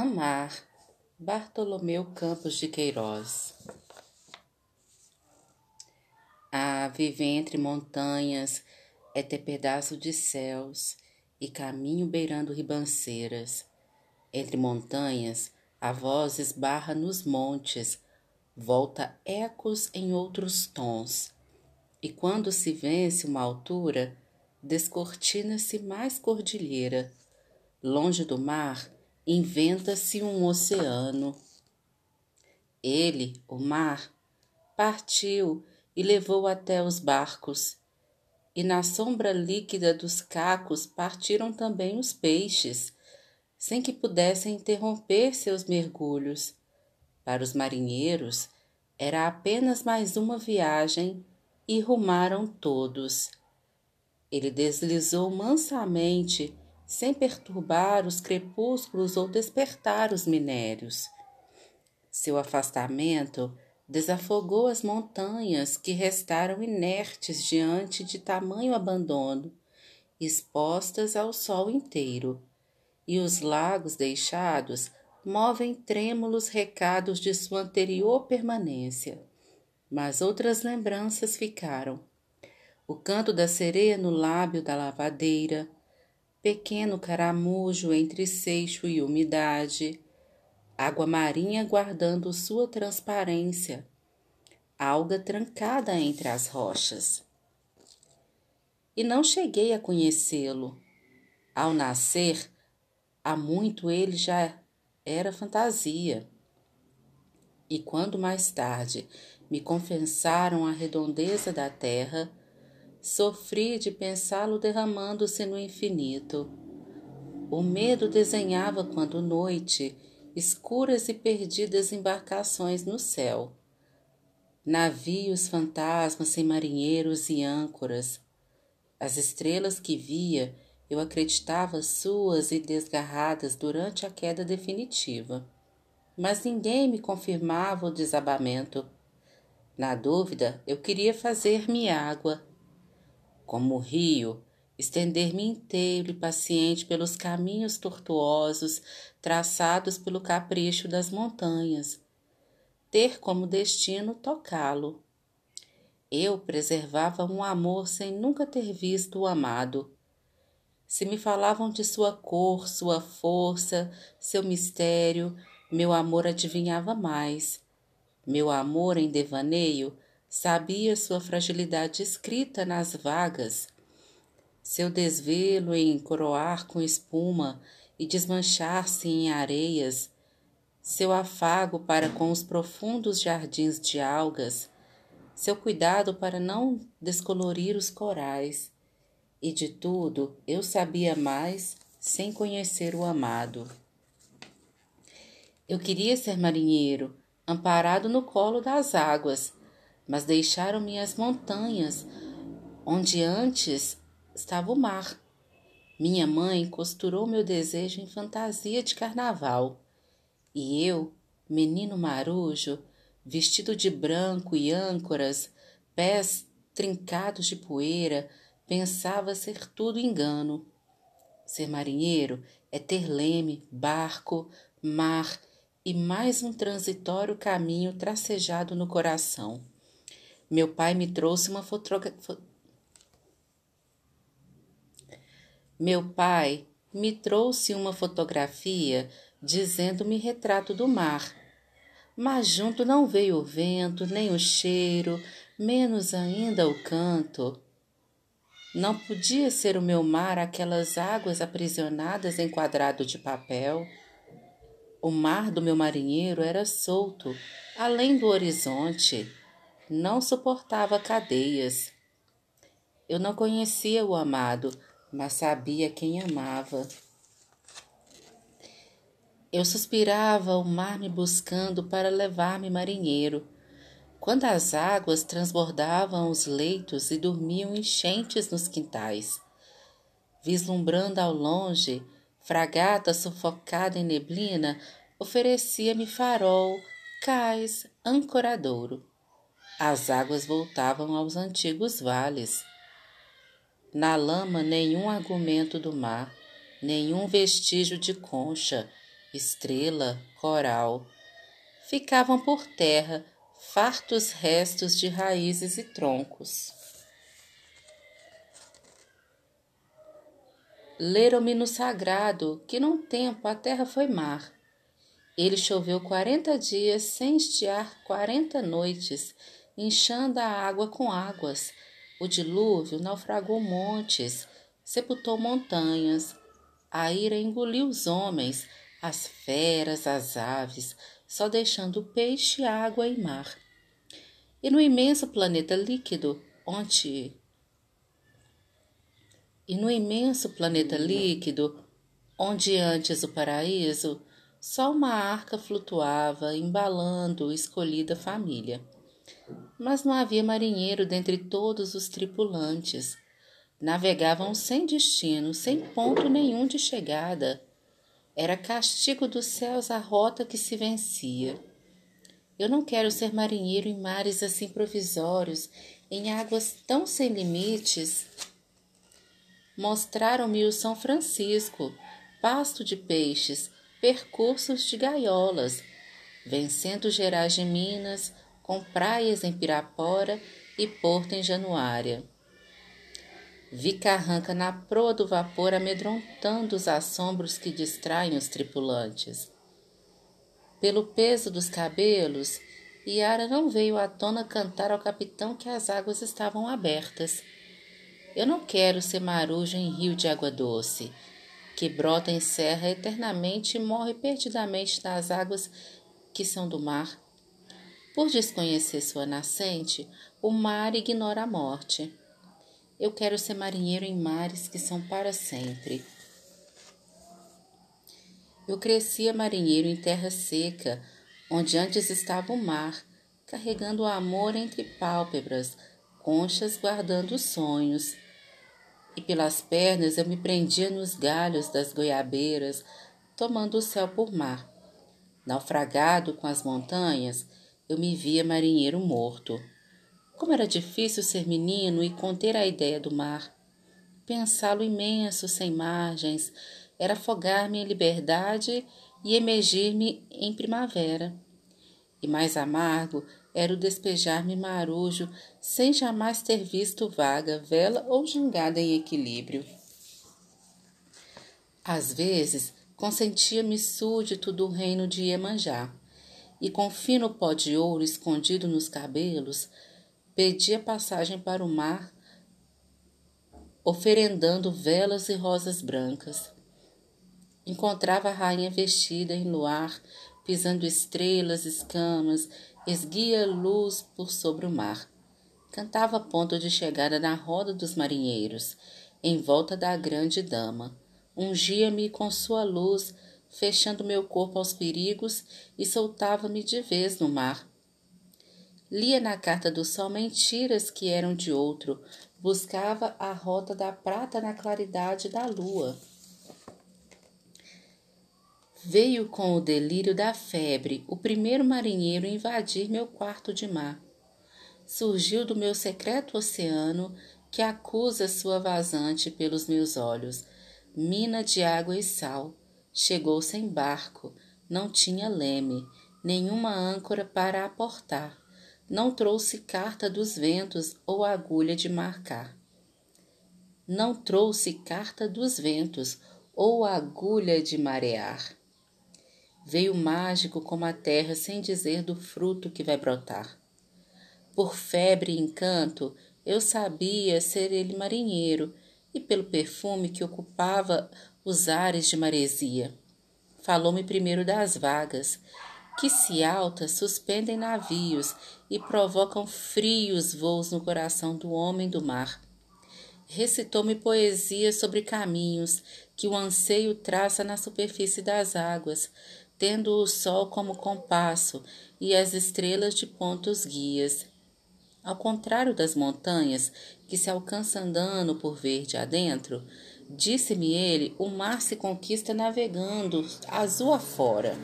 Amar, Bartolomeu Campos de Queiroz. Ah, viver entre montanhas é ter pedaço de céus e caminho beirando ribanceiras. Entre montanhas, a voz esbarra nos montes, volta ecos em outros tons. E quando se vence uma altura, descortina-se mais cordilheira. Longe do mar, inventa-se um oceano. Ele, o mar, partiu e levou até os barcos, e na sombra líquida dos cacos partiram também os peixes, sem que pudessem interromper seus mergulhos. Para os marinheiros, era apenas mais uma viagem e rumaram todos. Ele deslizou mansamente sem perturbar os crepúsculos ou despertar os minérios. Seu afastamento desafogou as montanhas que restaram inertes diante de tamanho abandono, expostas ao sol inteiro, e os lagos deixados movem trêmulos recados de sua anterior permanência. Mas outras lembranças ficaram. O canto da sereia no lábio da lavadeira, pequeno caramujo entre seixo e umidade, água marinha guardando sua transparência, alga trancada entre as rochas. E não cheguei a conhecê-lo. Ao nascer, há muito ele já era fantasia. E quando mais tarde me confessaram a redondeza da terra, Sofri de pensá-lo derramando-se no infinito. O medo desenhava quando noite, escuras e perdidas embarcações no céu. Navios fantasmas sem marinheiros e âncoras. As estrelas que via eu acreditava suas e desgarradas durante a queda definitiva. Mas ninguém me confirmava o desabamento. Na dúvida, eu queria fazer-me água como o rio, estender-me inteiro e paciente pelos caminhos tortuosos traçados pelo capricho das montanhas, ter como destino tocá-lo. Eu preservava um amor sem nunca ter visto o amado. Se me falavam de sua cor, sua força, seu mistério, meu amor adivinhava mais. Meu amor em devaneio Sabia sua fragilidade escrita nas vagas, seu desvelo em coroar com espuma e desmanchar-se em areias, seu afago para com os profundos jardins de algas, seu cuidado para não descolorir os corais. E de tudo eu sabia mais sem conhecer o amado. Eu queria ser marinheiro, amparado no colo das águas, mas deixaram-me as montanhas, onde antes estava o mar. Minha mãe costurou meu desejo em fantasia de carnaval, e eu, menino marujo, vestido de branco e âncoras, pés trincados de poeira, pensava ser tudo engano. Ser marinheiro é ter leme, barco, mar e mais um transitório caminho tracejado no coração. Meu pai me trouxe uma fotografia. Meu pai me trouxe uma fotografia dizendo-me retrato do mar. Mas junto não veio o vento, nem o cheiro, menos ainda o canto. Não podia ser o meu mar aquelas águas aprisionadas em quadrado de papel. O mar do meu marinheiro era solto, além do horizonte não suportava cadeias. Eu não conhecia o amado, mas sabia quem amava. Eu suspirava o mar me buscando para levar-me marinheiro. Quando as águas transbordavam os leitos e dormiam enchentes nos quintais, vislumbrando ao longe, fragata sufocada em neblina, oferecia-me farol, cais, ancoradouro as águas voltavam aos antigos vales. Na lama, nenhum argumento do mar, nenhum vestígio de concha, estrela, coral, ficavam por terra fartos restos de raízes e troncos. Leram-me no sagrado que num tempo a terra foi mar. Ele choveu quarenta dias sem estiar quarenta noites, inchando a água com águas. O dilúvio naufragou montes, sepultou montanhas. A ira engoliu os homens, as feras, as aves, só deixando peixe, água e mar. E no imenso planeta líquido, onde e no imenso planeta líquido, onde antes o paraíso, só uma arca flutuava, embalando escolhida família. Mas não havia marinheiro dentre todos os tripulantes. Navegavam sem destino, sem ponto nenhum de chegada. Era castigo dos céus a rota que se vencia. Eu não quero ser marinheiro em mares assim provisórios, em águas tão sem limites mostraram-me o São Francisco, pasto de peixes, percursos de gaiolas, vencendo Gerais de Minas, com praias em Pirapora e Porto em Januária. Vi Carranca na proa do vapor amedrontando os assombros que distraem os tripulantes. Pelo peso dos cabelos, Yara não veio à tona cantar ao capitão que as águas estavam abertas eu não quero ser marujo em rio de água doce, que brota em serra eternamente e morre perdidamente nas águas que são do mar. Por desconhecer sua nascente, o mar ignora a morte. Eu quero ser marinheiro em mares que são para sempre. Eu crescia marinheiro em terra seca, onde antes estava o mar, carregando o amor entre pálpebras, conchas guardando os sonhos e pelas pernas eu me prendia nos galhos das goiabeiras, tomando o céu por mar. Naufragado com as montanhas, eu me via marinheiro morto. Como era difícil ser menino e conter a ideia do mar. Pensá-lo imenso, sem margens, era afogar-me em liberdade e emergir-me em primavera. E mais amargo era o despejar-me marujo, sem jamais ter visto vaga, vela ou jangada em equilíbrio. Às vezes, consentia-me súdito do reino de Iemanjá, e com fino pó de ouro escondido nos cabelos, pedia passagem para o mar, oferendando velas e rosas brancas. Encontrava a rainha vestida em luar, pisando estrelas, escamas esguia luz por sobre o mar. Cantava ponto de chegada na roda dos marinheiros, em volta da grande dama. Ungia-me com sua luz, fechando meu corpo aos perigos e soltava-me de vez no mar. Lia na carta do sol mentiras que eram de outro, buscava a rota da prata na claridade da lua. Veio com o delírio da febre o primeiro marinheiro invadir meu quarto de mar. Surgiu do meu secreto oceano que acusa sua vazante pelos meus olhos, mina de água e sal. Chegou sem barco, não tinha leme, nenhuma âncora para aportar. Não trouxe carta dos ventos ou agulha de marcar. Não trouxe carta dos ventos ou agulha de marear. Veio mágico como a terra sem dizer do fruto que vai brotar. Por febre e encanto, eu sabia ser ele marinheiro, e pelo perfume que ocupava os ares de maresia. Falou-me primeiro das vagas, que se altas suspendem navios e provocam frios voos no coração do homem do mar. Recitou-me poesia sobre caminhos que o anseio traça na superfície das águas, tendo o sol como compasso e as estrelas de pontos guias. Ao contrário das montanhas, que se alcança andando por verde adentro, disse-me ele, o mar se conquista navegando azul afora.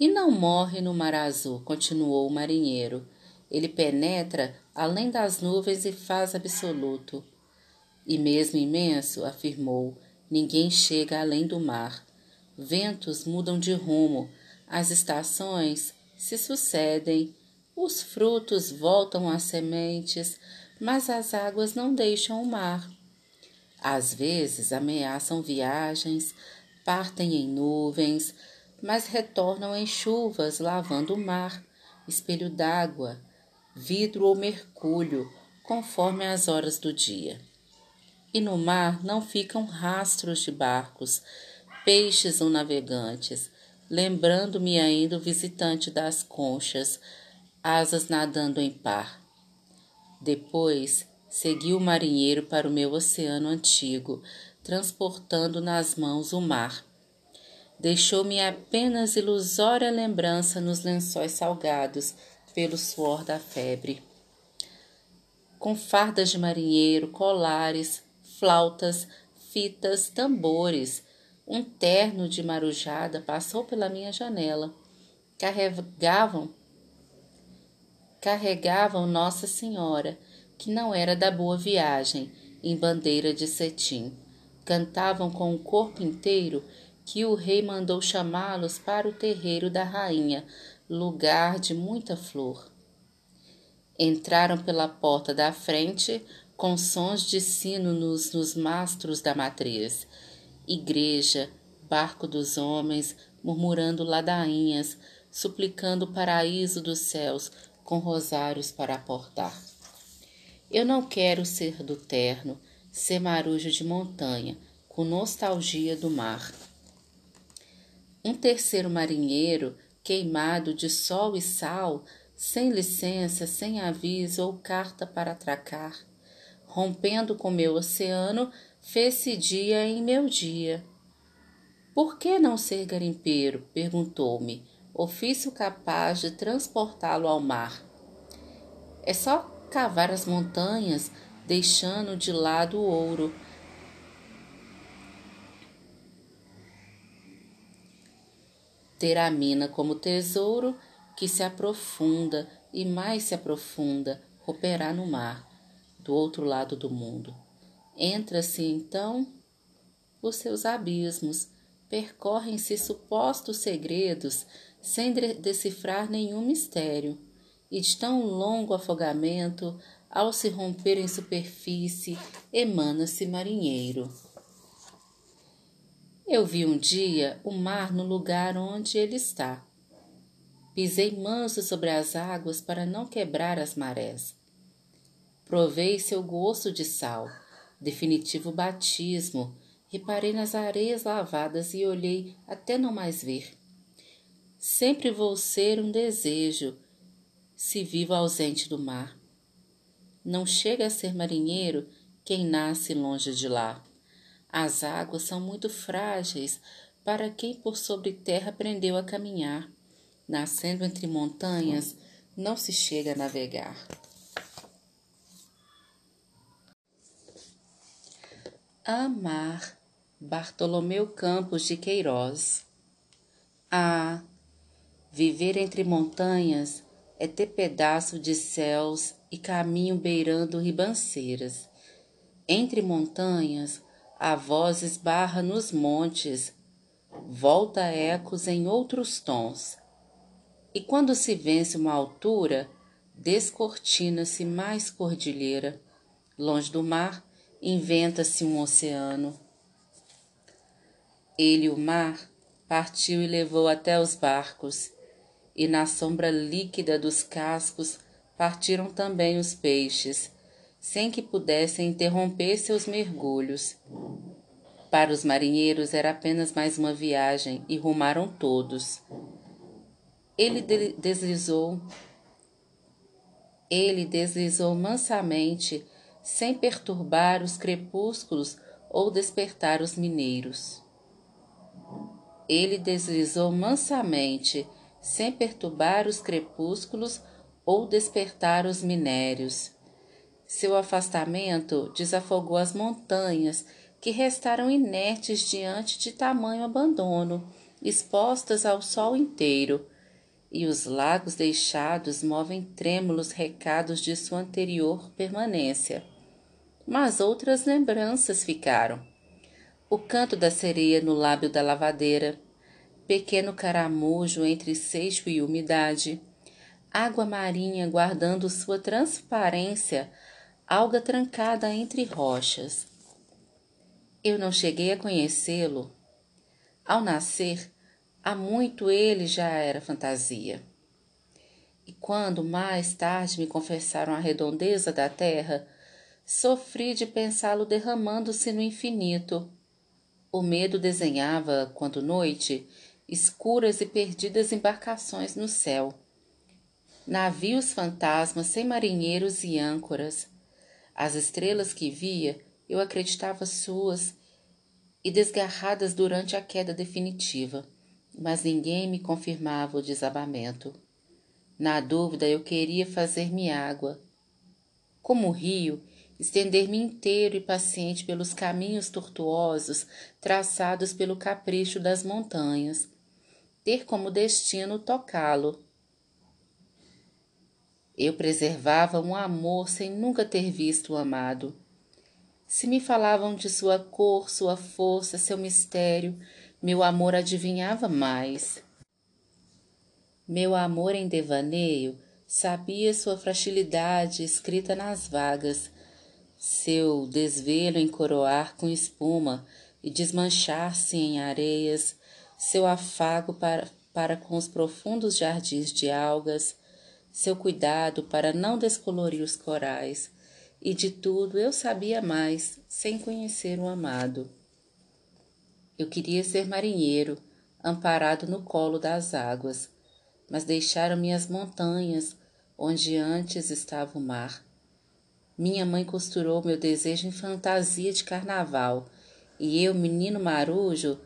E não morre no mar azul, continuou o marinheiro Ele penetra além das nuvens e faz absoluto. E mesmo imenso, afirmou, ninguém chega além do mar. Ventos mudam de rumo, as estações se sucedem, os frutos voltam às sementes, mas as águas não deixam o mar. Às vezes ameaçam viagens, partem em nuvens, mas retornam em chuvas, lavando o mar, espelho d'água, vidro ou mercúrio, conforme as horas do dia. E no mar não ficam rastros de barcos, peixes ou navegantes, lembrando-me ainda o visitante das conchas, asas nadando em par. Depois segui o marinheiro para o meu oceano antigo, transportando nas mãos o mar. Deixou-me apenas ilusória lembrança nos lençóis salgados pelo suor da febre. Com fardas de marinheiro, colares, flautas, fitas, tambores, um terno de marujada passou pela minha janela. Carregavam carregavam Nossa Senhora, que não era da boa viagem, em bandeira de cetim. Cantavam com o corpo inteiro que o rei mandou chamá-los para o terreiro da rainha, lugar de muita flor. Entraram pela porta da frente, com sons de sino nos, nos mastros da matriz igreja, barco dos homens, murmurando ladainhas, suplicando o paraíso dos céus, com rosários para aportar. Eu não quero ser do terno, ser marujo de montanha, com nostalgia do mar. Um terceiro marinheiro, queimado de sol e sal, sem licença, sem aviso ou carta para atracar, rompendo com meu oceano, Fez-se dia em meu dia. Por que não ser garimpeiro? perguntou-me, ofício capaz de transportá-lo ao mar. É só cavar as montanhas, deixando de lado o ouro. Ter a mina como tesouro que se aprofunda e mais se aprofunda, romperá no mar, do outro lado do mundo. Entra-se então os seus abismos, percorrem-se supostos segredos sem decifrar nenhum mistério, e de tão longo afogamento, ao se romper em superfície, emana-se marinheiro. Eu vi um dia o mar no lugar onde ele está. Pisei manso sobre as águas para não quebrar as marés. Provei seu gosto de sal definitivo batismo, reparei nas areias lavadas e olhei até não mais ver. Sempre vou ser um desejo, se vivo ausente do mar. Não chega a ser marinheiro quem nasce longe de lá. As águas são muito frágeis para quem por sobre terra aprendeu a caminhar. Nascendo entre montanhas, não se chega a navegar. Amar Bartolomeu Campos de Queiroz. Ah, viver entre montanhas é ter pedaço de céus e caminho beirando ribanceiras. Entre montanhas, a voz esbarra nos montes, volta ecos em outros tons. E quando se vence uma altura, descortina-se mais cordilheira. Longe do mar, inventa-se um oceano. Ele, o mar, partiu e levou até os barcos, e na sombra líquida dos cascos partiram também os peixes, sem que pudessem interromper seus mergulhos. Para os marinheiros era apenas mais uma viagem e rumaram todos. Ele deslizou, ele deslizou mansamente sem perturbar os crepúsculos ou despertar os mineiros. Ele deslizou mansamente, sem perturbar os crepúsculos ou despertar os minérios. Seu afastamento desafogou as montanhas, que restaram inertes diante de tamanho abandono, expostas ao sol inteiro. E os lagos deixados movem trêmulos recados de sua anterior permanência. Mas outras lembranças ficaram. O canto da sereia no lábio da lavadeira, pequeno caramujo entre seixo e umidade, água marinha guardando sua transparência, alga trancada entre rochas. Eu não cheguei a conhecê-lo. Ao nascer, há muito ele já era fantasia. E quando mais tarde me confessaram a redondeza da terra, sofri de pensá-lo derramando-se no infinito. O medo desenhava, quando noite, escuras e perdidas embarcações no céu. Navios fantasmas sem marinheiros e âncoras. As estrelas que via eu acreditava suas e desgarradas durante a queda definitiva, mas ninguém me confirmava o desabamento. Na dúvida, eu queria fazer-me água. Como o rio, estender-me inteiro e paciente pelos caminhos tortuosos traçados pelo capricho das montanhas, ter como destino tocá-lo. Eu preservava um amor sem nunca ter visto o amado se me falavam de sua cor, sua força, seu mistério, meu amor adivinhava mais. Meu amor em devaneio sabia sua fragilidade escrita nas vagas, seu desvelo em coroar com espuma e desmanchar-se em areias, seu afago para, para com os profundos jardins de algas, seu cuidado para não descolorir os corais, e de tudo eu sabia mais sem conhecer o amado. Eu queria ser marinheiro, amparado no colo das águas, mas deixaram-me as montanhas, onde antes estava o mar. Minha mãe costurou meu desejo em fantasia de carnaval, e eu, menino marujo,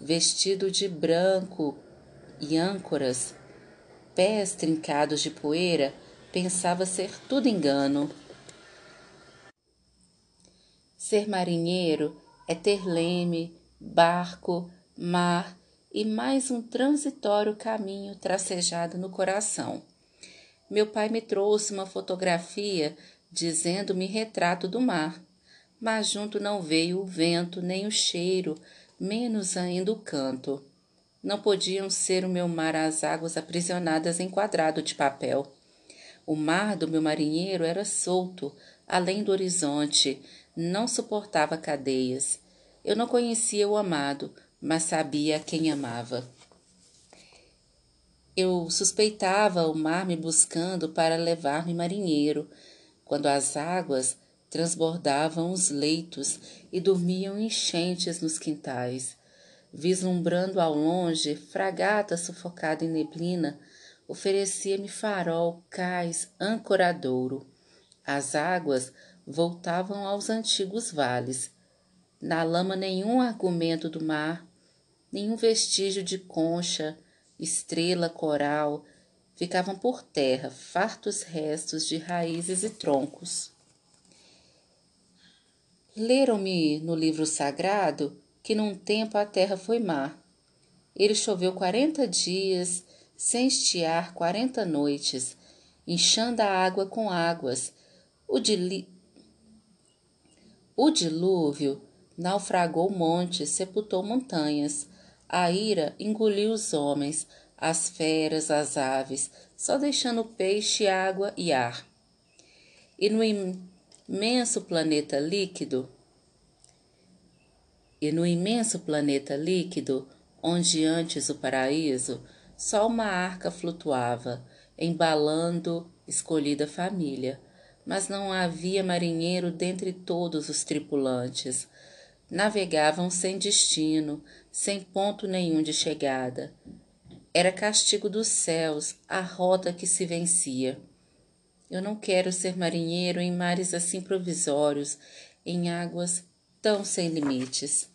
vestido de branco e âncoras, pés trincados de poeira, pensava ser tudo engano. Ser marinheiro é ter leme, barco, mar e mais um transitório caminho tracejado no coração. Meu pai me trouxe uma fotografia dizendo-me retrato do mar, mas junto não veio o vento nem o cheiro, menos ainda o canto. Não podiam ser o meu mar as águas aprisionadas em quadrado de papel. O mar do meu marinheiro era solto, além do horizonte, não suportava cadeias. Eu não conhecia o amado, mas sabia quem amava. Eu suspeitava o mar me buscando para levar-me marinheiro, quando as águas transbordavam os leitos e dormiam enchentes nos quintais. Vislumbrando ao longe, fragata sufocada em neblina, oferecia-me farol, cais, ancoradouro. As águas voltavam aos antigos vales. Na lama nenhum argumento do mar, nenhum vestígio de concha, estrela, coral, ficavam por terra fartos restos de raízes e troncos. Leram-me no livro sagrado que num tempo a terra foi mar. Ele choveu quarenta dias, sem estiar quarenta noites, inchando a água com águas. O, de, o dilúvio naufragou montes, sepultou montanhas. A ira engoliu os homens, as feras, as aves, só deixando peixe, água e ar. E no imenso planeta líquido, e no imenso planeta líquido, onde antes o paraíso, só uma arca flutuava, embalando escolhida família mas não havia marinheiro dentre todos os tripulantes. Navegavam sem destino, sem ponto nenhum de chegada. Era castigo dos céus a rota que se vencia. Eu não quero ser marinheiro em mares assim provisórios, em águas tão sem limites.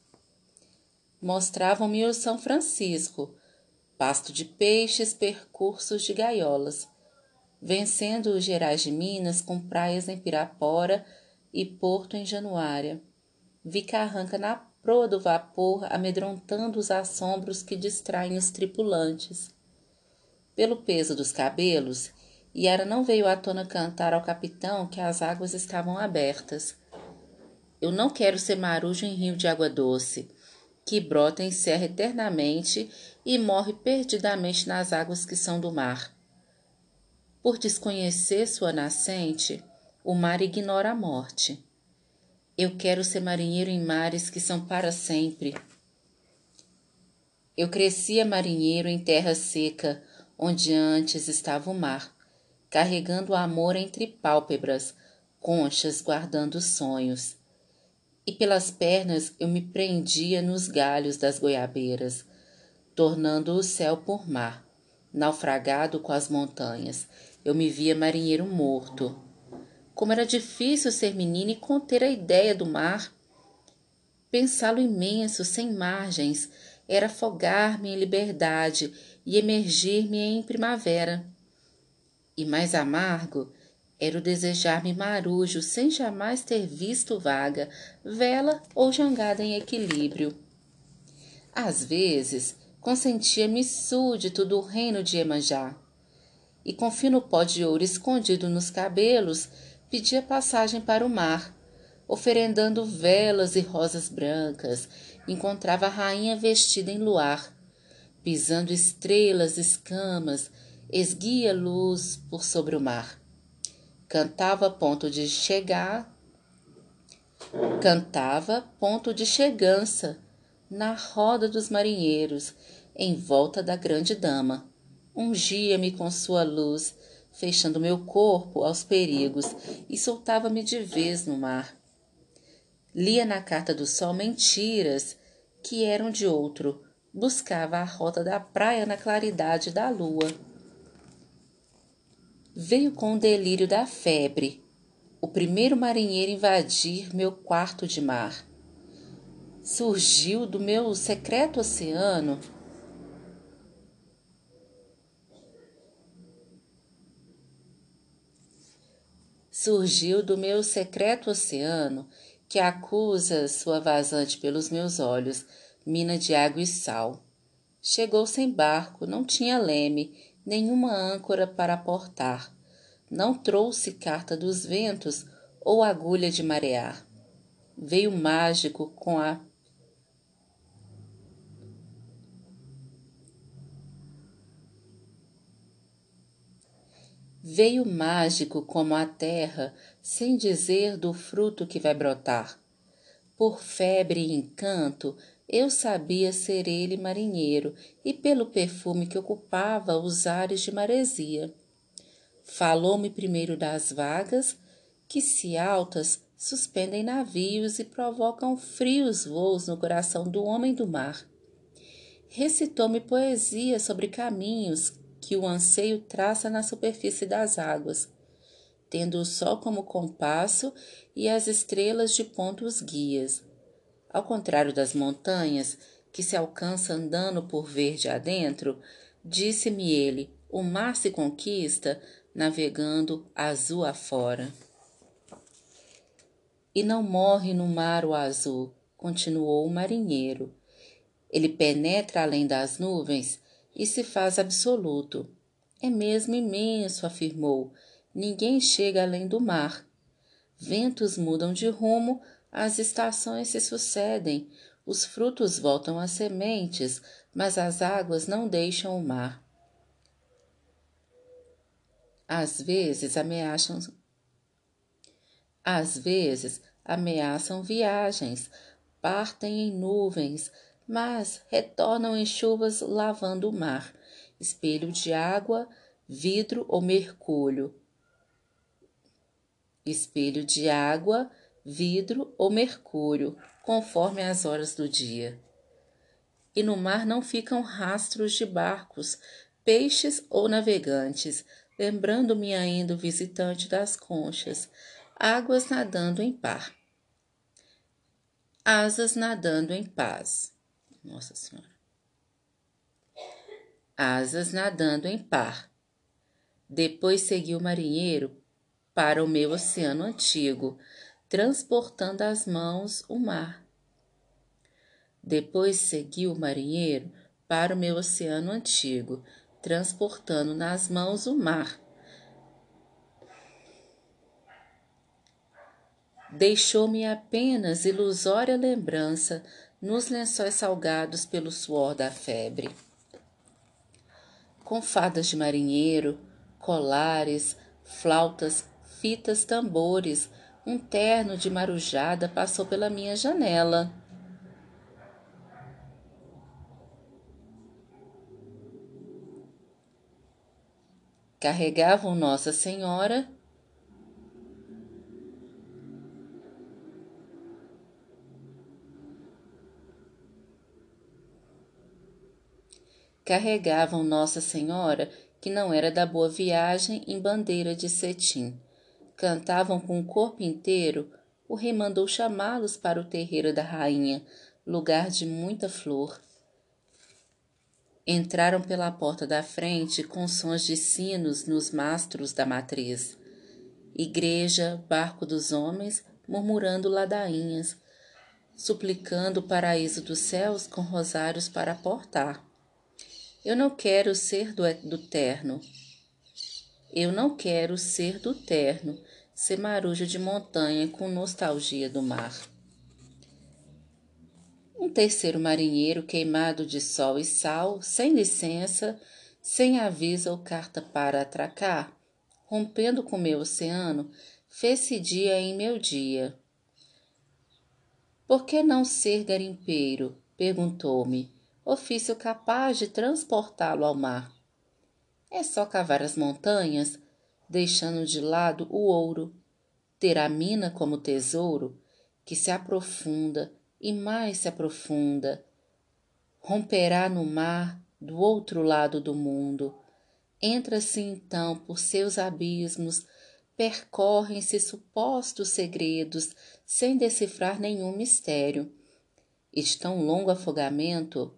Mostravam-me o São Francisco, pasto de peixes, percursos de gaiolas vencendo os Gerais de Minas com praias em Pirapora e Porto em Januária. Vi Carranca na proa do vapor, amedrontando os assombros que distraem os tripulantes. pelo peso dos cabelos, Yara não veio à tona cantar ao capitão que as águas estavam abertas. Eu não quero ser marujo em rio de água doce, que brota em serra eternamente e morre perdidamente nas águas que são do mar. Por desconhecer sua nascente, o mar ignora a morte. Eu quero ser marinheiro em mares que são para sempre. Eu crescia marinheiro em terra seca, onde antes estava o mar, carregando o amor entre pálpebras, conchas guardando sonhos. E pelas pernas eu me prendia nos galhos das goiabeiras, tornando o céu por mar, naufragado com as montanhas. Eu me via marinheiro morto. Como era difícil ser menina e conter a ideia do mar. Pensá-lo imenso, sem margens, era afogar-me em liberdade e emergir-me em primavera. E mais amargo era o desejar-me marujo sem jamais ter visto vaga, vela ou jangada em equilíbrio. Às vezes, consentia-me súdito do reino de Emanjá, e com fino pó de ouro escondido nos cabelos, pedia passagem para o mar, oferendando velas e rosas brancas, encontrava a rainha vestida em luar, pisando estrelas, escamas, esguia luz por sobre o mar. Cantava ponto de chegar, cantava ponto de chegança na roda dos marinheiros, em volta da grande dama. Ungia-me com sua luz, fechando meu corpo aos perigos, e soltava-me de vez no mar. Lia na carta do sol mentiras que eram de outro, buscava a rota da praia na claridade da lua. Veio com o delírio da febre, o primeiro marinheiro invadir meu quarto de mar. Surgiu do meu secreto oceano surgiu do meu secreto oceano que acusa sua vazante pelos meus olhos, mina de água e sal. Chegou sem barco, não tinha leme, nenhuma âncora para aportar. Não trouxe carta dos ventos ou agulha de marear. Veio mágico com a Veio mágico como a terra, sem dizer do fruto que vai brotar. Por febre e encanto, eu sabia ser ele marinheiro, e pelo perfume que ocupava os ares de maresia. Falou-me primeiro das vagas, que se altas suspendem navios e provocam frios voos no coração do homem do mar. Recitou-me poesia sobre caminhos que o anseio traça na superfície das águas, tendo o sol como compasso e as estrelas de pontos guias. Ao contrário das montanhas, que se alcança andando por verde adentro, disse-me ele, o mar se conquista navegando azul afora. E não morre no mar o azul, continuou o marinheiro. Ele penetra além das nuvens e se faz absoluto. É mesmo imenso, afirmou. Ninguém chega além do mar. Ventos mudam de rumo, as estações se sucedem, os frutos voltam às sementes, mas as águas não deixam o mar. Às vezes ameaçam às vezes ameaçam viagens, partem em nuvens, mas retornam em chuvas lavando o mar, espelho de água, vidro ou mercúrio. Espelho de água, vidro ou mercúrio, conforme as horas do dia. E no mar não ficam rastros de barcos, peixes ou navegantes, lembrando-me ainda o visitante das conchas, águas nadando em par. Asas nadando em paz. Nossa Senhora. Asas nadando em par. Depois seguiu o marinheiro para o meu oceano antigo, transportando as mãos o mar. Depois seguiu o marinheiro para o meu oceano antigo, transportando nas mãos o mar. Deixou-me apenas ilusória lembrança nos lençóis salgados pelo suor da febre. Com fadas de marinheiro, colares, flautas, fitas, tambores, um terno de marujada passou pela minha janela. Carregavam Nossa Senhora carregavam Nossa Senhora, que não era da boa viagem, em bandeira de cetim. Cantavam com o corpo inteiro. O rei mandou chamá-los para o terreiro da rainha, lugar de muita flor. Entraram pela porta da frente com sons de sinos nos mastros da matriz. Igreja, barco dos homens, murmurando ladainhas, suplicando o paraíso dos céus com rosários para portar. Eu não quero ser do, do terno. Eu não quero ser do terno, ser marujo de montanha com nostalgia do mar. Um terceiro marinheiro queimado de sol e sal, sem licença, sem aviso ou carta para atracar, rompendo com meu oceano, fez-se dia em meu dia. Por que não ser garimpeiro? perguntou-me ofício capaz de transportá-lo ao mar. É só cavar as montanhas, deixando de lado o ouro, ter a mina como tesouro, que se aprofunda e mais se aprofunda, romperá no mar do outro lado do mundo. Entra-se então por seus abismos, percorrem-se supostos segredos, sem decifrar nenhum mistério. E de tão longo afogamento,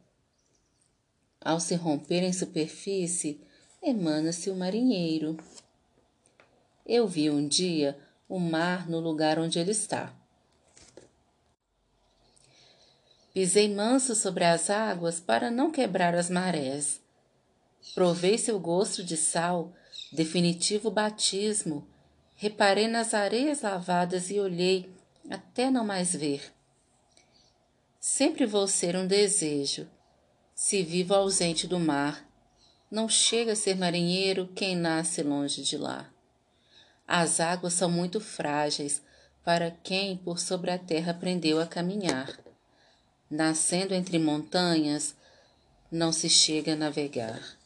ao se romper em superfície, emana-se o marinheiro. Eu vi um dia o mar no lugar onde ele está. Pisei manso sobre as águas para não quebrar as marés. Provei seu gosto de sal, definitivo batismo. Reparei nas areias lavadas e olhei até não mais ver. Sempre vou ser um desejo, se vivo ausente do mar, não chega a ser marinheiro quem nasce longe de lá. As águas são muito frágeis para quem por sobre a terra aprendeu a caminhar. Nascendo entre montanhas, não se chega a navegar.